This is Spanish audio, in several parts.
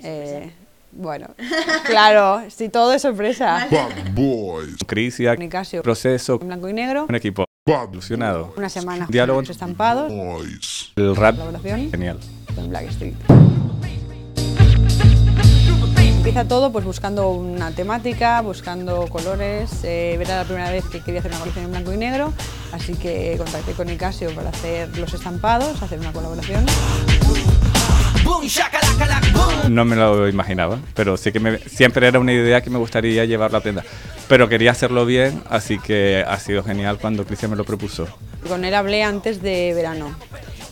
Eh, bueno, claro, si todo es sorpresa. Bad Boys. Crisia, Nicasio, proceso, en blanco y negro, un equipo Bad ilusionado. una semana Diálogo. los estampados, Boys. El rap, colaboración genial. con Blackstreet. Empieza todo pues buscando una temática, buscando colores. eh, era la primera vez que quería hacer una colección en blanco y negro, así que contacté con Nicasio para hacer los estampados, hacer una colaboración. No me lo imaginaba, pero sí que me- siempre era una idea que me gustaría llevar la prenda. Pero quería hacerlo bien, así que ha sido genial cuando Cristian me lo propuso. Con él hablé antes de verano.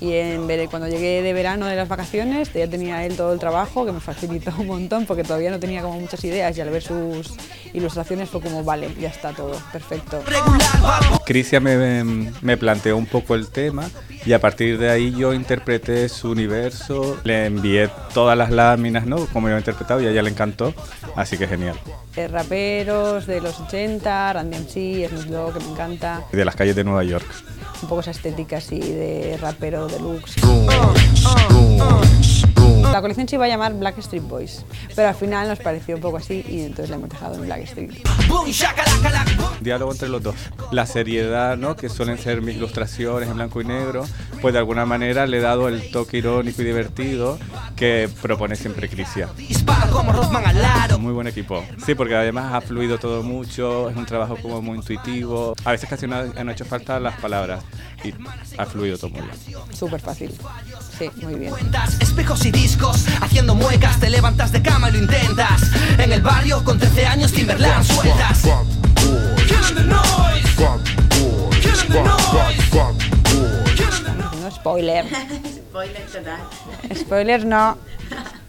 Y en cuando llegué de verano de las vacaciones, ya tenía él todo el trabajo, que me facilitó un montón porque todavía no tenía como muchas ideas y al ver sus ilustraciones fue como, vale, ya está todo, perfecto. Cristian me, me planteó un poco el tema y a partir de ahí yo interpreté su universo, le envié todas las láminas, ¿no? Como yo he interpretado y a ella le encantó, así que genial. Eh, raperos de los 80, Randy MC, Snoop Dogg, que me encanta, De las calles de Nueva York. un poco esa estética así de rapero deluxe. La colección se iba a llamar Black Street Boys, pero al final nos pareció un poco así y entonces la hemos dejado en Black Street. Diálogo entre los dos. La seriedad, ¿no? Que suelen ser mis ilustraciones en blanco y negro, pues de alguna manera le he dado el toque irónico y divertido que propone siempre Crisia. Muy buen equipo. Sí, porque además ha fluido todo mucho, es un trabajo como muy intuitivo. A veces casi no han hecho falta las palabras y ha fluido todo muy bien. Súper fácil. Sí, muy bien. Cuentas, espejos y discos, haciendo muecas, te levantas de cama y lo intentas. En el barrio con 13 años Timberland sueltas. No spoiler. Spoiler total. Spoiler no.